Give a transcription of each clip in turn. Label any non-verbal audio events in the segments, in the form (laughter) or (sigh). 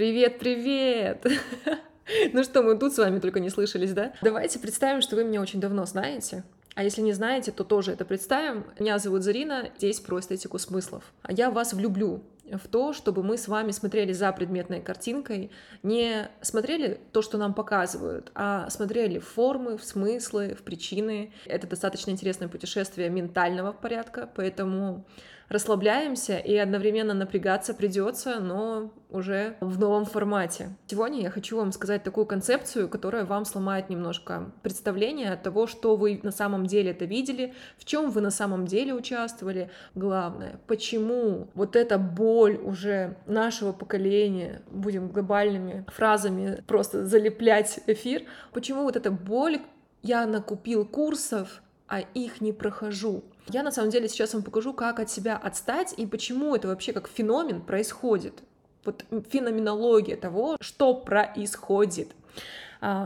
Привет, привет! (laughs) Ну что, мы тут с вами только не слышались, да? Давайте представим, что вы меня очень давно знаете. А если не знаете, то тоже это представим. Меня зовут Зарина, здесь про эстетику смыслов. А я вас влюблю в то, чтобы мы с вами смотрели за предметной картинкой, не смотрели то, что нам показывают, а смотрели в формы, в смыслы, в причины. Это достаточно интересное путешествие ментального порядка, поэтому расслабляемся и одновременно напрягаться придется, но уже в новом формате. Сегодня я хочу вам сказать такую концепцию, которая вам сломает немножко представление от того, что вы на самом деле это видели, в чем вы на самом деле участвовали. Главное, почему вот эта боль уже нашего поколения, будем глобальными фразами просто залеплять эфир, почему вот эта боль, я накупил курсов, а их не прохожу. Я на самом деле сейчас вам покажу, как от себя отстать и почему это вообще как феномен происходит. Вот феноменология того, что происходит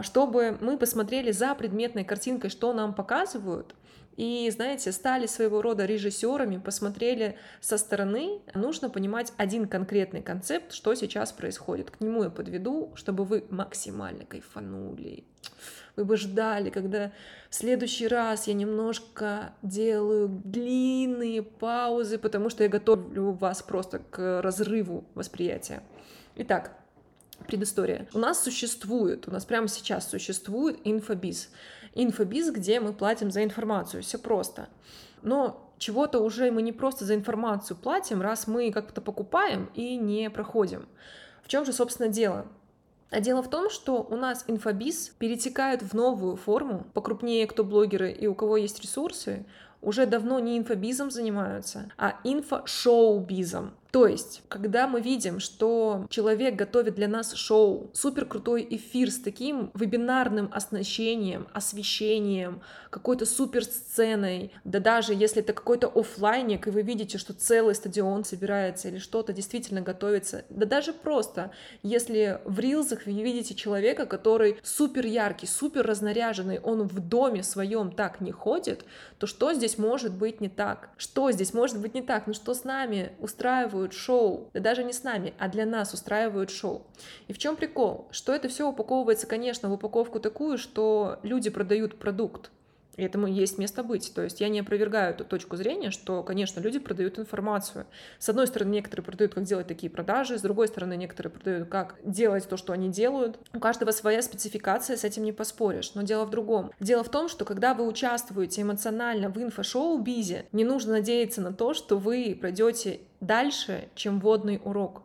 чтобы мы посмотрели за предметной картинкой, что нам показывают, и, знаете, стали своего рода режиссерами, посмотрели со стороны, нужно понимать один конкретный концепт, что сейчас происходит. К нему я подведу, чтобы вы максимально кайфанули. Вы бы ждали, когда в следующий раз я немножко делаю длинные паузы, потому что я готовлю вас просто к разрыву восприятия. Итак, предыстория. У нас существует, у нас прямо сейчас существует инфобиз. Инфобиз, где мы платим за информацию, все просто. Но чего-то уже мы не просто за информацию платим, раз мы как-то покупаем и не проходим. В чем же, собственно, дело? А дело в том, что у нас инфобиз перетекает в новую форму. Покрупнее, кто блогеры и у кого есть ресурсы, уже давно не инфобизом занимаются, а инфошоу-бизом. То есть, когда мы видим, что человек готовит для нас шоу, супер крутой эфир с таким вебинарным оснащением, освещением, какой-то супер сценой, да даже если это какой-то офлайник, и вы видите, что целый стадион собирается или что-то действительно готовится, да даже просто, если в рилзах вы видите человека, который супер яркий, супер разнаряженный, он в доме своем так не ходит, то что здесь может быть не так? Что здесь может быть не так? Ну что с нами устраивают устраивают шоу, да даже не с нами, а для нас устраивают шоу. И в чем прикол? Что это все упаковывается, конечно, в упаковку такую, что люди продают продукт, и этому есть место быть. То есть я не опровергаю эту точку зрения, что, конечно, люди продают информацию. С одной стороны, некоторые продают, как делать такие продажи, с другой стороны, некоторые продают, как делать то, что они делают. У каждого своя спецификация, с этим не поспоришь. Но дело в другом. Дело в том, что когда вы участвуете эмоционально в инфошоу-бизе, не нужно надеяться на то, что вы пройдете дальше, чем водный урок.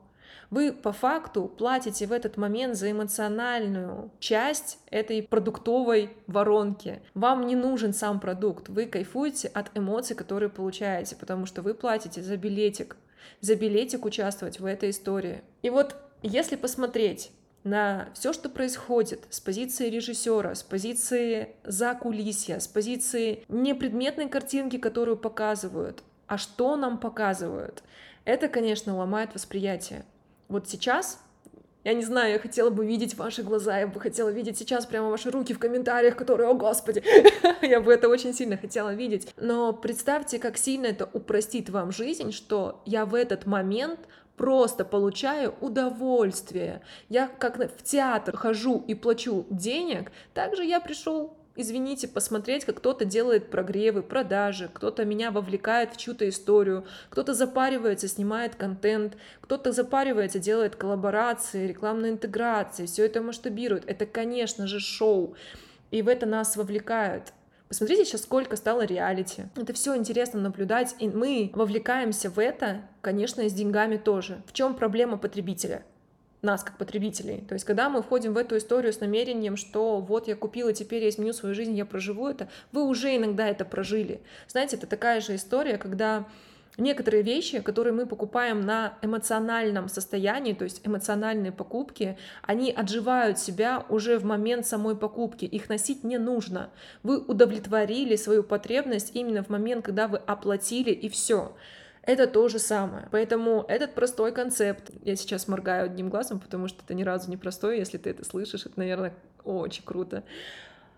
Вы по факту платите в этот момент за эмоциональную часть этой продуктовой воронки. Вам не нужен сам продукт, вы кайфуете от эмоций, которые получаете, потому что вы платите за билетик, за билетик участвовать в этой истории. И вот если посмотреть на все, что происходит с позиции режиссера, с позиции за кулисья, с позиции непредметной картинки, которую показывают, а что нам показывают, это, конечно, ломает восприятие вот сейчас я не знаю, я хотела бы видеть ваши глаза, я бы хотела видеть сейчас прямо ваши руки в комментариях, которые, о господи, (laughs) я бы это очень сильно хотела видеть. Но представьте, как сильно это упростит вам жизнь, что я в этот момент просто получаю удовольствие. Я как в театр хожу и плачу денег, также я пришел извините, посмотреть, как кто-то делает прогревы, продажи, кто-то меня вовлекает в чью-то историю, кто-то запаривается, снимает контент, кто-то запаривается, делает коллаборации, рекламные интеграции, все это масштабирует. Это, конечно же, шоу. И в это нас вовлекают. Посмотрите сейчас, сколько стало реалити. Это все интересно наблюдать, и мы вовлекаемся в это, конечно, и с деньгами тоже. В чем проблема потребителя? Нас как потребителей. То есть, когда мы входим в эту историю с намерением, что вот я купила, теперь я изменю свою жизнь, я проживу это, вы уже иногда это прожили. Знаете, это такая же история, когда некоторые вещи, которые мы покупаем на эмоциональном состоянии, то есть эмоциональные покупки, они отживают себя уже в момент самой покупки. Их носить не нужно. Вы удовлетворили свою потребность именно в момент, когда вы оплатили и все это то же самое. Поэтому этот простой концепт, я сейчас моргаю одним глазом, потому что это ни разу не простой, если ты это слышишь, это, наверное, очень круто.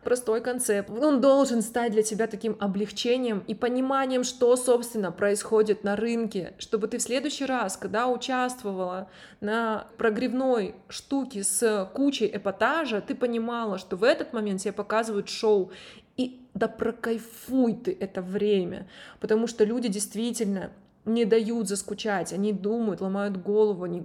простой концепт. Он должен стать для тебя таким облегчением и пониманием, что, собственно, происходит на рынке, чтобы ты в следующий раз, когда участвовала на прогревной штуке с кучей эпатажа, ты понимала, что в этот момент тебе показывают шоу, и да прокайфуй ты это время, потому что люди действительно не дают заскучать, они думают, ломают голову, они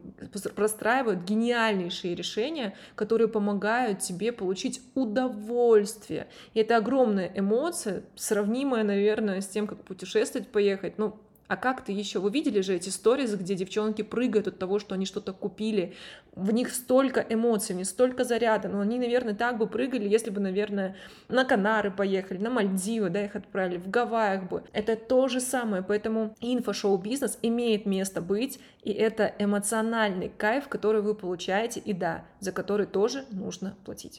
простраивают гениальнейшие решения, которые помогают тебе получить удовольствие. И это огромная эмоция, сравнимая, наверное, с тем, как путешествовать, поехать. Ну, а как ты еще? Вы видели же эти сторис, где девчонки прыгают от того, что они что-то купили. В них столько эмоций, в них столько заряда. Но они, наверное, так бы прыгали, если бы, наверное, на Канары поехали, на Мальдивы, да, их отправили, в Гавайях бы. Это то же самое. Поэтому инфошоу-бизнес имеет место быть, и это эмоциональный кайф, который вы получаете, и да, за который тоже нужно платить.